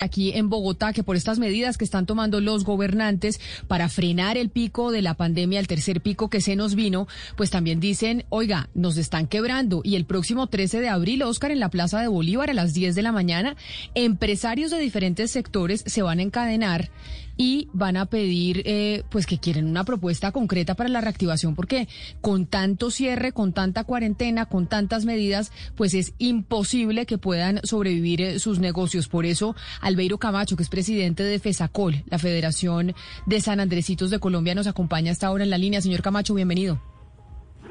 Aquí en Bogotá que por estas medidas que están tomando los gobernantes para frenar el pico de la pandemia, el tercer pico que se nos vino, pues también dicen, oiga, nos están quebrando y el próximo 13 de abril, Oscar, en la Plaza de Bolívar a las 10 de la mañana, empresarios de diferentes sectores se van a encadenar y van a pedir eh, pues que quieren una propuesta concreta para la reactivación porque con tanto cierre, con tanta cuarentena, con tantas medidas, pues es imposible que puedan sobrevivir eh, sus negocios. Por eso, Albeiro Camacho, que es presidente de FESACOL, la Federación de San Andresitos de Colombia, nos acompaña hasta ahora en la línea. Señor Camacho, bienvenido.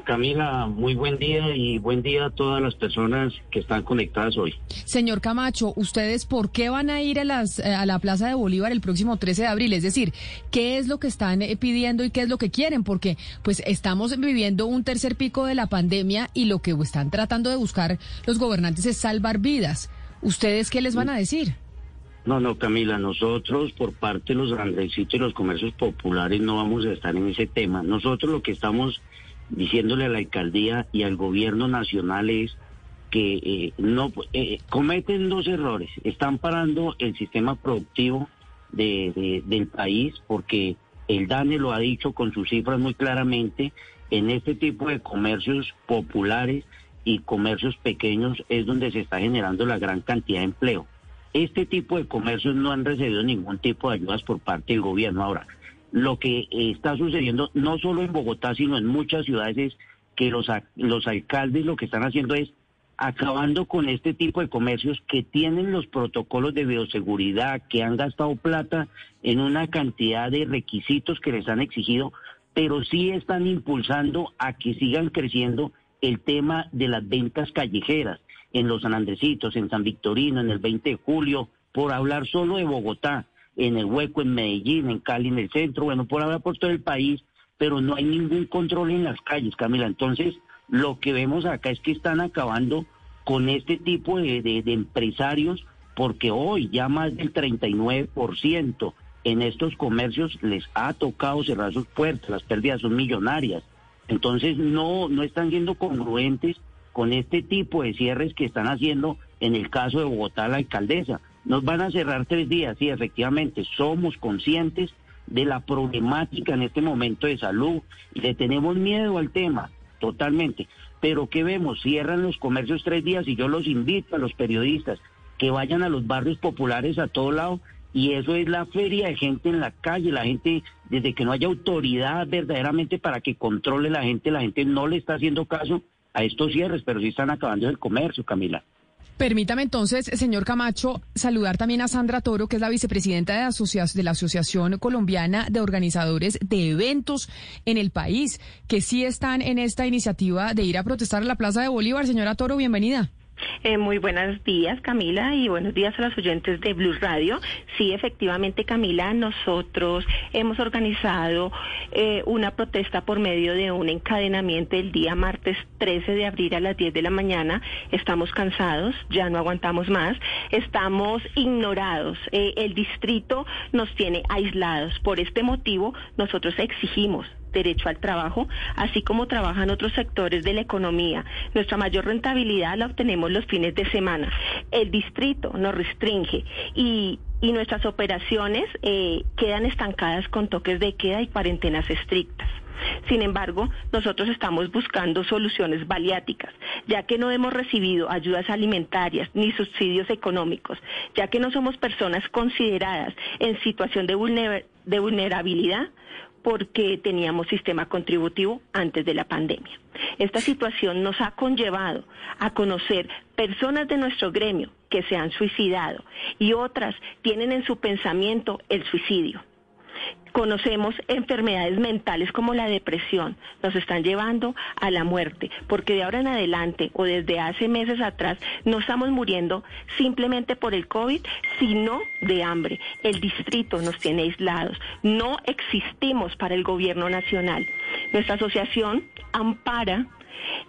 Camila, muy buen día y buen día a todas las personas que están conectadas hoy. Señor Camacho, ¿ustedes por qué van a ir a, las, eh, a la Plaza de Bolívar el próximo 13 de abril? Es decir, ¿qué es lo que están eh, pidiendo y qué es lo que quieren? Porque pues estamos viviendo un tercer pico de la pandemia y lo que están tratando de buscar los gobernantes es salvar vidas. ¿Ustedes qué les van a decir? No, no, Camila, nosotros por parte de los grandecitos y los comercios populares no vamos a estar en ese tema. Nosotros lo que estamos diciéndole a la alcaldía y al gobierno nacional es que eh, no eh, cometen dos errores. Están parando el sistema productivo de, del país porque el DANE lo ha dicho con sus cifras muy claramente. En este tipo de comercios populares y comercios pequeños es donde se está generando la gran cantidad de empleo. Este tipo de comercios no han recibido ningún tipo de ayudas por parte del gobierno. Ahora, lo que está sucediendo no solo en Bogotá, sino en muchas ciudades es que los, los alcaldes lo que están haciendo es acabando con este tipo de comercios que tienen los protocolos de bioseguridad, que han gastado plata en una cantidad de requisitos que les han exigido, pero sí están impulsando a que sigan creciendo el tema de las ventas callejeras en los San Andresitos, en San Victorino, en el 20 de julio, por hablar solo de Bogotá en el hueco, en Medellín, en Cali, en el centro, bueno, por haber por todo el país, pero no hay ningún control en las calles, Camila. Entonces, lo que vemos acá es que están acabando con este tipo de, de, empresarios, porque hoy ya más del 39% en estos comercios les ha tocado cerrar sus puertas, las pérdidas son millonarias. Entonces, no, no están siendo congruentes con este tipo de cierres que están haciendo en el caso de Bogotá la alcaldesa. Nos van a cerrar tres días, sí, efectivamente, somos conscientes de la problemática en este momento de salud y le tenemos miedo al tema, totalmente. Pero ¿qué vemos? Cierran los comercios tres días y yo los invito a los periodistas que vayan a los barrios populares a todo lado y eso es la feria de gente en la calle, la gente, desde que no haya autoridad verdaderamente para que controle la gente, la gente no le está haciendo caso a estos cierres, pero sí están acabando el comercio, Camila. Permítame entonces, señor Camacho, saludar también a Sandra Toro, que es la vicepresidenta de, de, la Asociación Colombiana de Organizadores de Eventos en el país, que sí están en esta iniciativa de ir a protestar a la Plaza de Bolívar. Señora Toro, bienvenida. Eh, muy buenos días, Camila, y buenos días a los oyentes de Blue Radio. Sí, efectivamente, Camila, nosotros hemos organizado eh, una protesta por medio de un encadenamiento el día martes 13 de abril a las 10 de la mañana. Estamos cansados, ya no aguantamos más, estamos ignorados. Eh, el distrito nos tiene aislados. Por este motivo, nosotros exigimos derecho al trabajo, así como trabajan otros sectores de la economía. Nuestra mayor rentabilidad la obtenemos los fines de semana. El distrito nos restringe y y nuestras operaciones eh, quedan estancadas con toques de queda y cuarentenas estrictas. Sin embargo, nosotros estamos buscando soluciones baliáticas, ya que no hemos recibido ayudas alimentarias ni subsidios económicos, ya que no somos personas consideradas en situación de, de vulnerabilidad porque teníamos sistema contributivo antes de la pandemia. Esta situación nos ha conllevado a conocer personas de nuestro gremio que se han suicidado y otras tienen en su pensamiento el suicidio. Conocemos enfermedades mentales como la depresión, nos están llevando a la muerte, porque de ahora en adelante o desde hace meses atrás no estamos muriendo simplemente por el COVID, sino de hambre. El distrito nos tiene aislados, no existimos para el gobierno nacional. Nuestra asociación ampara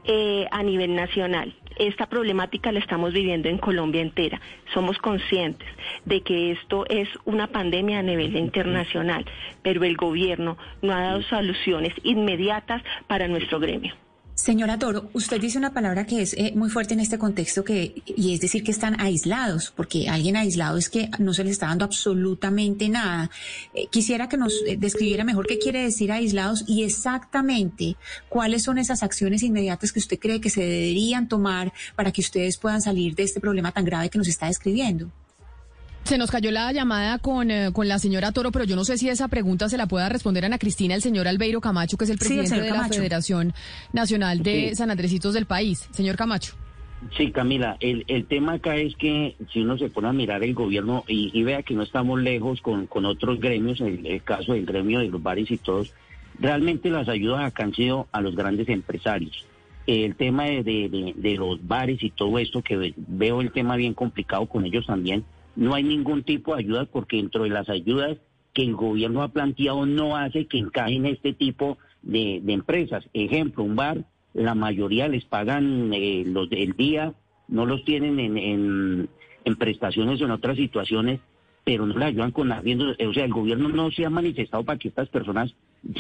eh, a nivel nacional esta problemática la estamos viviendo en Colombia entera. Somos conscientes de que esto es una pandemia a nivel internacional, pero el gobierno no ha dado soluciones inmediatas para nuestro gremio. Señora Toro, usted dice una palabra que es eh, muy fuerte en este contexto que y es decir que están aislados, porque alguien aislado es que no se les está dando absolutamente nada. Eh, quisiera que nos eh, describiera mejor qué quiere decir aislados y exactamente cuáles son esas acciones inmediatas que usted cree que se deberían tomar para que ustedes puedan salir de este problema tan grave que nos está describiendo. Se nos cayó la llamada con, eh, con la señora Toro, pero yo no sé si esa pregunta se la pueda responder Ana Cristina el señor Albeiro Camacho, que es el presidente de la Federación Nacional de San Andresitos del país. Señor Camacho. Sí, Camila, el, el tema acá es que si uno se pone a mirar el gobierno y, vea que no estamos lejos con, con otros gremios, el, el caso del gremio de los bares y todos, realmente las ayudas acá han sido a los grandes empresarios. El tema de, de, de los bares y todo esto, que veo el tema bien complicado con ellos también, no hay ningún tipo de ayuda porque dentro de las ayudas que el gobierno ha planteado no hace que encajen este tipo de, empresas. Ejemplo, un bar, la mayoría les pagan eh, los del día, no los tienen en, en, prestaciones o en otras situaciones, pero no le ayudan con nada. O sea, el gobierno no se ha manifestado para que estas personas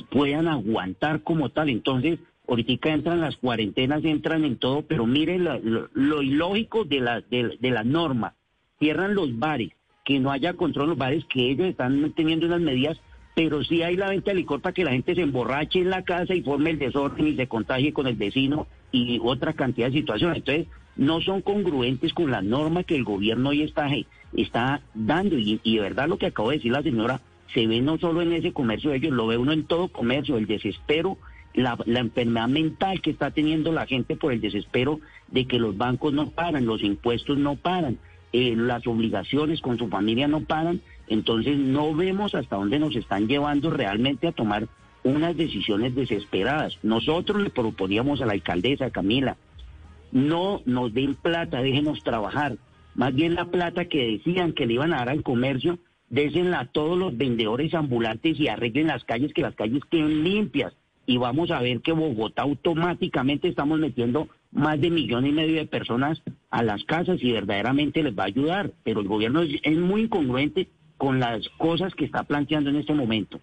puedan aguantar como tal. Entonces, ahorita entran las cuarentenas, entran en todo, pero miren lo, ilógico de la, de, de la norma cierran los bares, que no haya control en los bares, que ellos están teniendo unas medidas, pero sí hay la venta de licor para que la gente se emborrache en la casa y forme el desorden y se contagie con el vecino y otra cantidad de situaciones. Entonces, no son congruentes con la norma que el gobierno hoy está, está dando. Y, y de verdad lo que acabo de decir la señora, se ve no solo en ese comercio de ellos, lo ve uno en todo comercio, el desespero, la, la, enfermedad mental que está teniendo la gente por el desespero de que los bancos no paran, los impuestos no paran, eh, las obligaciones con su familia no paran, entonces no vemos hasta dónde nos están llevando realmente a tomar unas decisiones desesperadas. Nosotros le proponíamos a la alcaldesa Camila, no nos den plata, déjenos trabajar. Más bien la plata que decían que le iban a dar al comercio, désenla a todos los vendedores ambulantes y arreglen las calles, que las calles queden limpias. Y vamos a ver que Bogotá automáticamente estamos metiendo más de millón y medio de personas a las casas y verdaderamente les va a ayudar, pero el gobierno es, muy incongruente con las cosas que está planteando en este momento.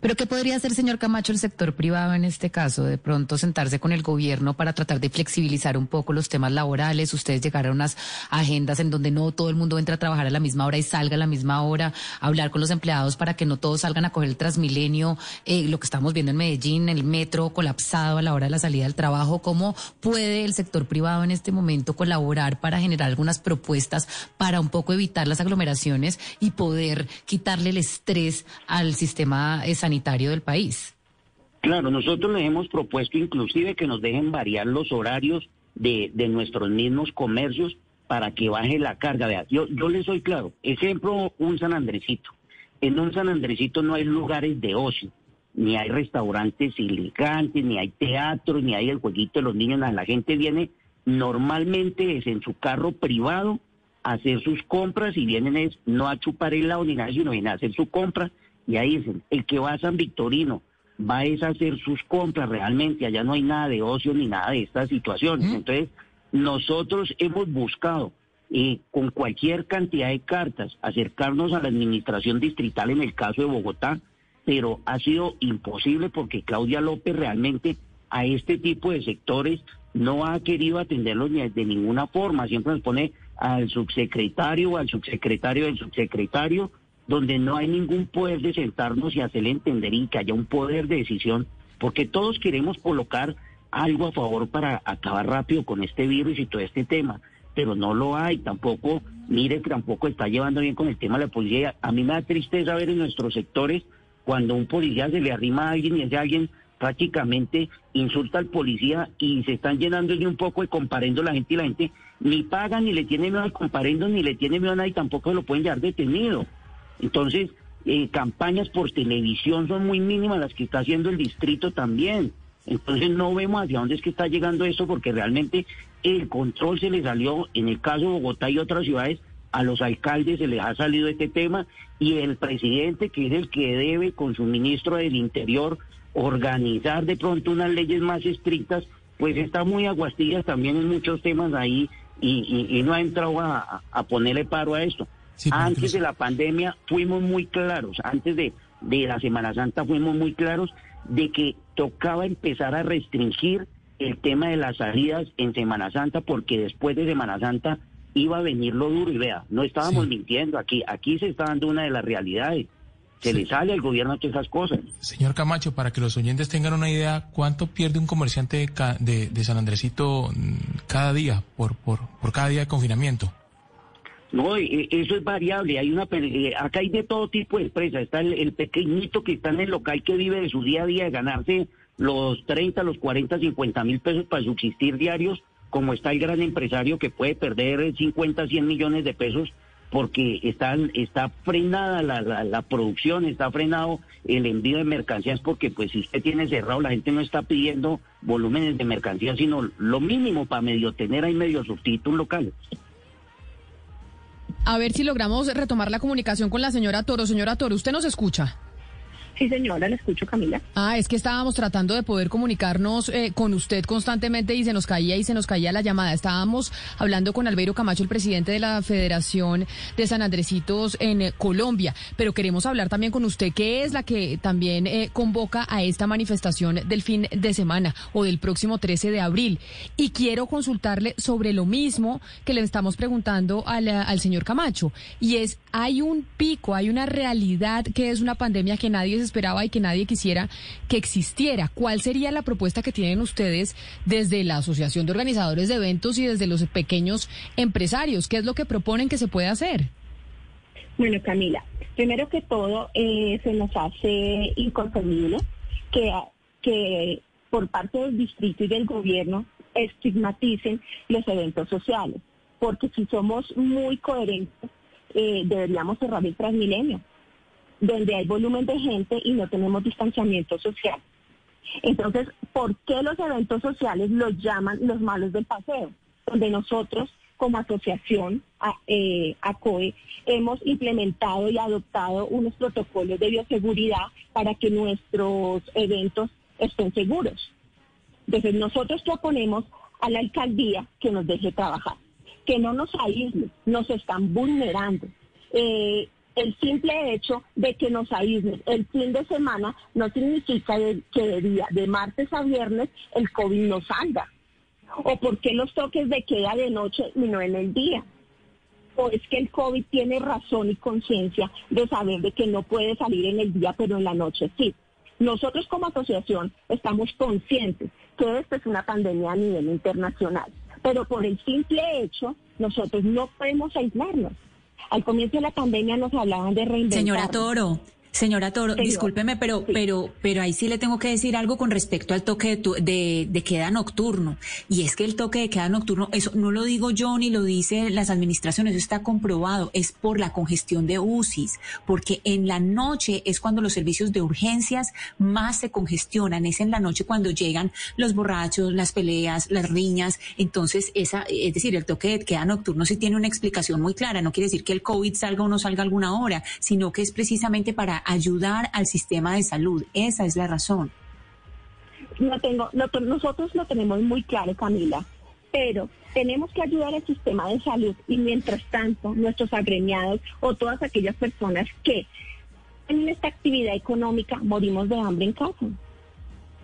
Pero ¿qué podría hacer, señor Camacho, el sector privado en este caso? De pronto sentarse con el gobierno para tratar de flexibilizar un poco los temas laborales. Ustedes llegaron a unas agendas en donde no todo el mundo entra a trabajar a la misma hora y salga a la misma hora. Hablar con los empleados para que no todos salgan a coger el Transmilenio. Eh, lo que estamos viendo en Medellín, el metro colapsado a la hora de la salida del trabajo. ¿Cómo puede el sector privado en este momento colaborar para generar algunas propuestas para un poco evitar las aglomeraciones y poder quitarle el estrés al sistema sanitario del país. Claro, nosotros les hemos propuesto inclusive que nos dejen variar los horarios de, de nuestros mismos comercios para que baje la carga. yo, yo les soy claro, ejemplo, un San Andresito. En un San Andresito no hay lugares de ocio, ni hay restaurantes elegantes, ni hay teatro, ni hay el jueguito de los niños. La gente viene normalmente es en su carro privado a hacer sus compras y vienen es no a chupar el lado ni nada, sino vienen a hacer su compra y ahí dicen, el que va a San Victorino va a hacer sus compras realmente, allá no hay nada de ocio ni nada de estas situaciones. Entonces, nosotros hemos buscado eh, con cualquier cantidad de cartas acercarnos a la administración distrital en el caso de Bogotá, pero ha sido imposible porque Claudia López realmente a este tipo de sectores no ha querido atenderlos ni de ninguna forma, siempre nos pone al subsecretario, al subsecretario del subsecretario, donde no hay ningún poder de sentarnos y hacerle entender y que haya un poder de decisión, porque todos queremos colocar algo a favor para acabar rápido con este virus y todo este tema, pero no lo hay, tampoco, mire tampoco está llevando bien con el tema de la policía. A mí me da tristeza ver en nuestros sectores cuando un policía se le arrima a alguien y ese alguien prácticamente insulta al policía y se están llenando de un poco de comparendo la gente y la gente ni paga ni le tiene miedo al comparendo ni le tiene miedo a nadie tampoco lo pueden llevar detenido. Entonces, eh, campañas por televisión son muy mínimas las que está haciendo el distrito también. Entonces no vemos hacia dónde es que está llegando esto porque realmente el control se le salió, en el caso de Bogotá y otras ciudades, a los alcaldes se les ha salido este tema y el presidente, que es el que debe con su ministro del Interior organizar de pronto unas leyes más estrictas, pues está muy aguastillas también en muchos temas ahí y, no ha entrado a, ponerle paro a esto. Antes de la pandemia fuimos muy claros, antes de, de la Semana Santa fuimos muy claros de que tocaba empezar a restringir el tema de las salidas en Semana Santa porque después de Semana Santa iba a venir lo duro y vea, no estábamos mintiendo aquí, aquí se está dando una de las realidades. Se le sale al gobierno todas esas cosas. Señor Camacho, para que los oyentes tengan una idea, ¿cuánto pierde un comerciante de, de, San Andresito mm, cada día, por, por, por cada día de confinamiento? No, eso es variable. Hay una, eh, acá hay de todo tipo de empresas. Está el, pequeñito que está en el local que vive de su día a día de ganarse los 30, los 40, 50 mil pesos para subsistir diarios como está el gran empresario que puede perder 50, 100 millones de pesos porque están, está frenada la, la, producción, está frenado el envío de mercancías, porque pues si usted tiene cerrado, la gente no está pidiendo volúmenes de mercancías, sino lo mínimo para medio tener ahí medio sustitutos locales. A ver si logramos retomar la comunicación con la señora Toro. Señora Toro, ¿usted nos escucha? Sí, señora, la escucho, Camila. Ah, es que estábamos tratando de poder comunicarnos eh, con usted constantemente y se nos caía y se nos caía la llamada. Estábamos hablando con Albeiro Camacho, el presidente de la Federación de San Andresitos en eh, Colombia, pero queremos hablar también con usted, que es la que también eh, convoca a esta manifestación del fin de semana o del próximo 13 de abril. Y quiero consultarle sobre lo mismo que le estamos preguntando al, al señor Camacho, y es, hay un pico, hay una realidad que es una pandemia que nadie se esperaba y que nadie quisiera que existiera. ¿Cuál sería la propuesta que tienen ustedes desde la Asociación de Organizadores de Eventos y desde los pequeños empresarios? ¿Qué es lo que proponen que se puede hacer? Bueno, Camila, primero que todo, eh, se nos hace inconcebible que, que por parte del distrito y del gobierno estigmaticen los eventos sociales, porque si somos muy coherentes, eh, deberíamos cerrar el Transmilenio donde hay volumen de gente y no tenemos distanciamiento social. Entonces, ¿por qué los eventos sociales los llaman los malos del paseo? Donde nosotros, como asociación, eh, ACOE, hemos implementado y adoptado unos protocolos de bioseguridad para que nuestros eventos estén seguros. Entonces, nosotros proponemos a la alcaldía que nos deje trabajar, que no nos aísle, nos están vulnerando. Eh, el simple hecho de que nos aíslen el fin de semana no significa que de día, de martes a viernes, el COVID no salga. O por qué los toques de queda de noche y no en el día. O es que el COVID tiene razón y conciencia de saber de que no puede salir en el día, pero en la noche sí. Nosotros como asociación estamos conscientes que esta es una pandemia a nivel internacional, pero por el simple hecho nosotros no podemos aislarnos. Al comienzo de la pandemia nos hablaban de reinventar. Señora Toro, Señora Toro, discúlpeme, pero, pero, pero ahí sí le tengo que decir algo con respecto al toque de, de, queda nocturno. Y es que el toque de queda nocturno, eso no lo digo yo ni lo dicen las administraciones, eso está comprobado, es por la congestión de UCIs, porque en la noche es cuando los servicios de urgencias más se congestionan, es en la noche cuando llegan los borrachos, las peleas, las riñas. Entonces, esa, es decir, el toque de queda nocturno sí tiene una explicación muy clara. No quiere decir que el COVID salga o no salga alguna hora, sino que es precisamente para ayudar al sistema de salud. Esa es la razón. No tengo, nosotros lo tenemos muy claro, Camila, pero tenemos que ayudar al sistema de salud y mientras tanto nuestros agremiados o todas aquellas personas que en esta actividad económica morimos de hambre en casa.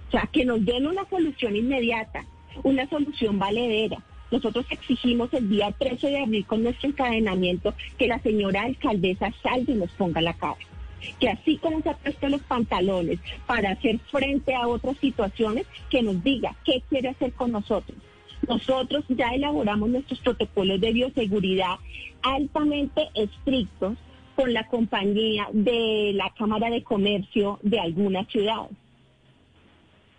O sea, que nos den una solución inmediata, una solución valedera. Nosotros exigimos el día 13 de abril con nuestro encadenamiento que la señora alcaldesa salga y nos ponga la cara que así como se ha puesto los pantalones para hacer frente a otras situaciones, que nos diga qué quiere hacer con nosotros. Nosotros ya elaboramos nuestros protocolos de bioseguridad altamente estrictos con la compañía de la Cámara de Comercio de algunas ciudades.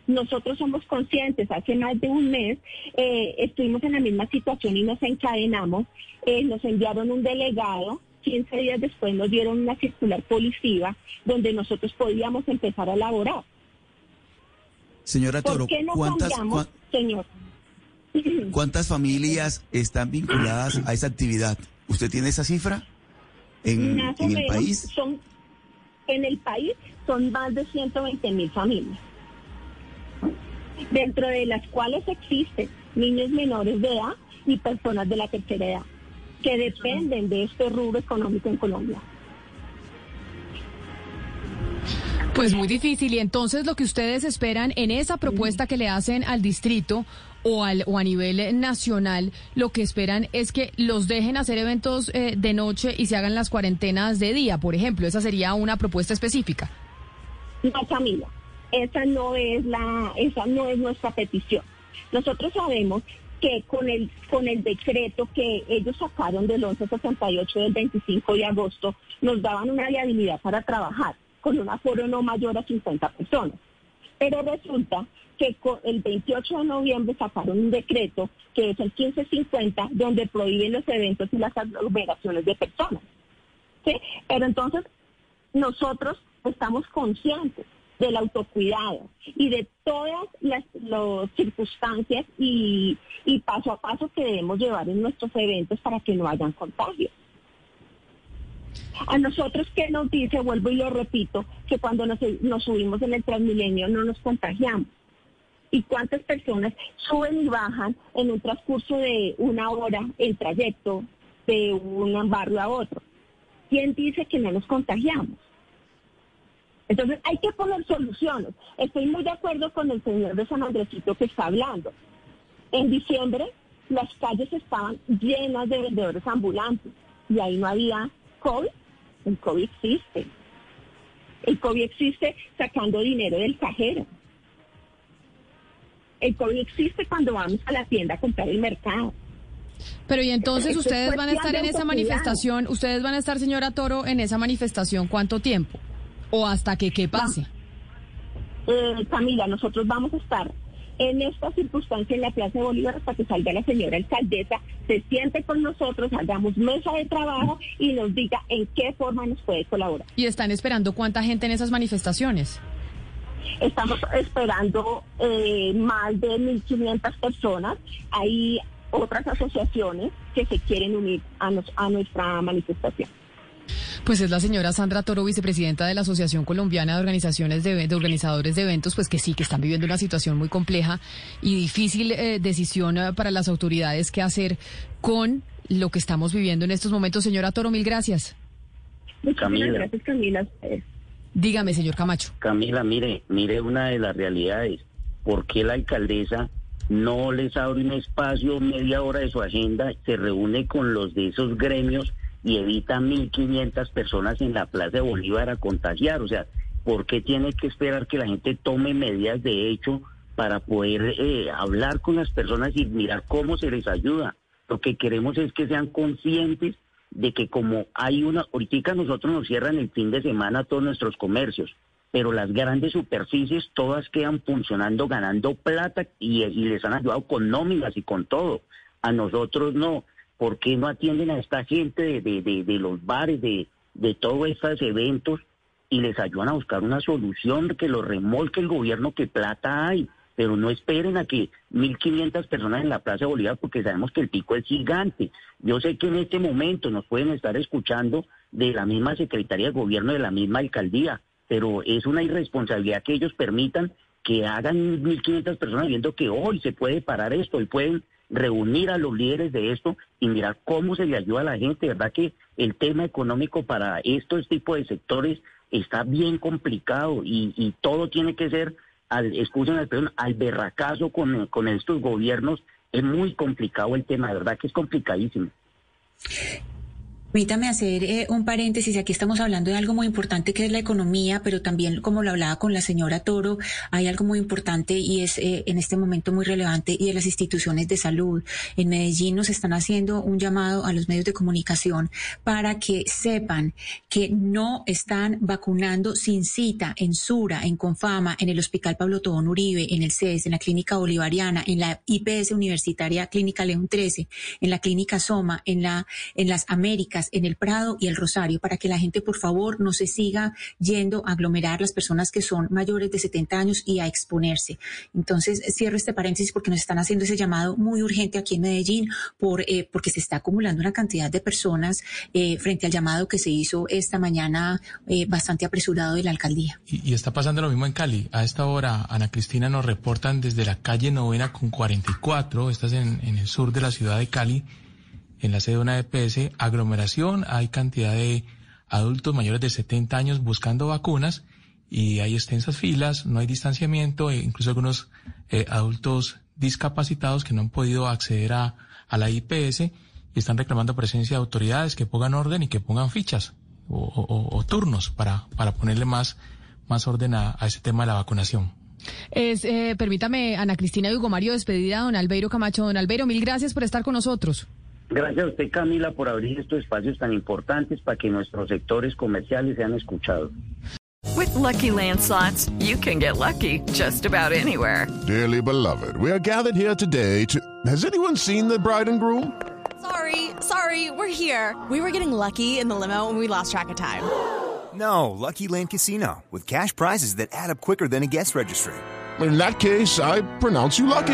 Nosotros somos conscientes, hace más de un mes eh, estuvimos en la misma situación y nos encadenamos, eh, nos enviaron un delegado 15 días después nos dieron una circular policiva donde nosotros podíamos empezar a laborar. Señora Toro, ¿Por qué no ¿cuántas, cambiamos, cua- señor? ¿cuántas familias están vinculadas a esa actividad? ¿Usted tiene esa cifra en, en el menos país? Son, en el país son más de 120 mil familias, dentro de las cuales existen niños menores de edad y personas de la tercera edad, que dependen de este rubro económico en Colombia. Pues muy difícil. Y entonces lo que ustedes esperan en esa propuesta que le hacen al distrito o, al, o a nivel nacional, lo que esperan es que los dejen hacer eventos eh, de noche y se hagan las cuarentenas de día, por ejemplo. Esa sería una propuesta específica. No, Camila, esa no es la, esa no es nuestra petición. Nosotros sabemos que con el con el decreto que ellos sacaron del 1168 del 25 de agosto nos daban una viabilidad para trabajar con un aforo no mayor a 50 personas. Pero resulta que el 28 de noviembre sacaron un decreto que es el 1550 donde prohíben los eventos y las aglomeraciones de personas. ¿sí? Pero entonces nosotros estamos conscientes del autocuidado y de todas las, circunstancias y, paso a paso que debemos llevar en nuestros eventos para que no hayan contagios. A nosotros, ¿qué nos dice? Vuelvo y lo repito, que cuando nos, nos subimos en el Transmilenio no nos contagiamos. ¿Y cuántas personas suben y bajan en un transcurso de una hora el trayecto de un barrio a otro? ¿Quién dice que no nos contagiamos? Entonces hay que poner soluciones. Estoy muy de acuerdo con el señor de San Andresito que está hablando. En diciembre las calles estaban llenas de vendedores ambulantes y ahí no había COVID. El COVID existe. El COVID existe sacando dinero del cajero. El COVID existe cuando vamos a la tienda a comprar el mercado. Pero y entonces Esto ustedes van a estar en esa manifestación, ustedes van a estar, señora Toro, en esa manifestación, ¿cuánto tiempo? ¿O hasta que qué pase? Eh, Camila, nosotros vamos a estar en esta circunstancia en la Plaza de Bolívar hasta que salga la señora alcaldesa, se siente con nosotros, hagamos mesa de trabajo y nos diga en qué forma nos puede colaborar. ¿Y están esperando cuánta gente en esas manifestaciones? Estamos esperando eh, más de 1.500 personas. Hay otras asociaciones que se quieren unir a, nos- a nuestra manifestación. Pues es la señora Sandra Toro, vicepresidenta de la Asociación Colombiana de Organizaciones de, de Organizadores de Eventos, pues que sí, que están viviendo una situación muy compleja y difícil eh, decisión eh, para las autoridades qué hacer con lo que estamos viviendo en estos momentos. Señora Toro, mil gracias. Camila. gracias, Camila. Dígame, señor Camacho. Camila, mire, mire una de las realidades. ¿Por qué la alcaldesa no les abre un espacio, media hora de su agenda, se reúne con los de esos gremios y evita 1.500 personas en la Plaza de Bolívar a contagiar? O sea, ¿por qué tiene que esperar que la gente tome medidas de hecho para poder eh, hablar con las personas y mirar cómo se les ayuda? Lo que queremos es que sean conscientes de que como hay una, ahorita nosotros nos cierran el fin de semana todos nuestros comercios, pero las grandes superficies todas quedan funcionando, ganando plata y, y les han ayudado con nóminas y con todo. A nosotros no. ¿Por qué no atienden a esta gente de, de, de, los bares, de, de todos estos eventos y les ayudan a buscar una solución que lo remolque el gobierno que plata hay? Pero no esperen a que 1.500 personas en la Plaza Bolívar porque sabemos que el pico es gigante. Yo sé que en este momento nos pueden estar escuchando de la misma Secretaría de Gobierno, de la misma alcaldía, pero es una irresponsabilidad que ellos permitan que hagan 1.500 personas viendo que hoy se puede parar esto y pueden reunir a los líderes de esto y mirar cómo se le ayuda a la gente. ¿Verdad que el tema económico para estos tipos de sectores está bien complicado y, y todo tiene que ser, al, escuchen la expresión, al berracazo con, con estos gobiernos? Es muy complicado el tema, verdad que es complicadísimo. Permítame hacer eh, un paréntesis. Aquí estamos hablando de algo muy importante que es la economía, pero también, como lo hablaba con la señora Toro, hay algo muy importante y es eh, en este momento muy relevante y de las instituciones de salud. En Medellín nos están haciendo un llamado a los medios de comunicación para que sepan que no están vacunando sin cita en Sura, en Confama, en el Hospital Pablo Tobón Uribe, en el CES, en la Clínica Bolivariana, en la IPS Universitaria Clínica León 13, en la Clínica Soma, en la en las Américas en el Prado y el Rosario para que la gente por favor no se siga yendo a aglomerar las personas que son mayores de 70 años y a exponerse. Entonces, cierro este paréntesis porque nos están haciendo ese llamado muy urgente aquí en Medellín por, eh, porque se está acumulando una cantidad de personas eh, frente al llamado que se hizo esta mañana eh, bastante apresurado de la alcaldía. Y, está pasando lo mismo en Cali. A esta hora, Ana Cristina, nos reportan desde la calle Novena con 44, estás en el sur de la ciudad de Cali, en la sede de una EPS, aglomeración, hay cantidad de adultos mayores de 70 años buscando vacunas y hay extensas filas, no hay distanciamiento, e incluso algunos eh, adultos discapacitados que no han podido acceder a, a la IPS y están reclamando presencia de autoridades que pongan orden y que pongan fichas o, turnos para, para ponerle más, más orden a, a ese tema de la vacunación. Eh, permítame, Ana Cristina y Hugo Mario, despedida, don Albeiro Camacho. Don Albeiro, mil gracias por estar con nosotros. Gracias a usted, Camila, por abrir estos espacios tan importantes para que nuestros sectores comerciales sean escuchados. With lucky landslots, you can get lucky just about anywhere. Dearly beloved, we are gathered here today to. Has anyone seen the bride and groom? Sorry, sorry, we're here. We were getting lucky in the limo and we lost track of time. No, Lucky Land Casino, with cash prizes that add up quicker than a guest registry. In that case, I pronounce you lucky.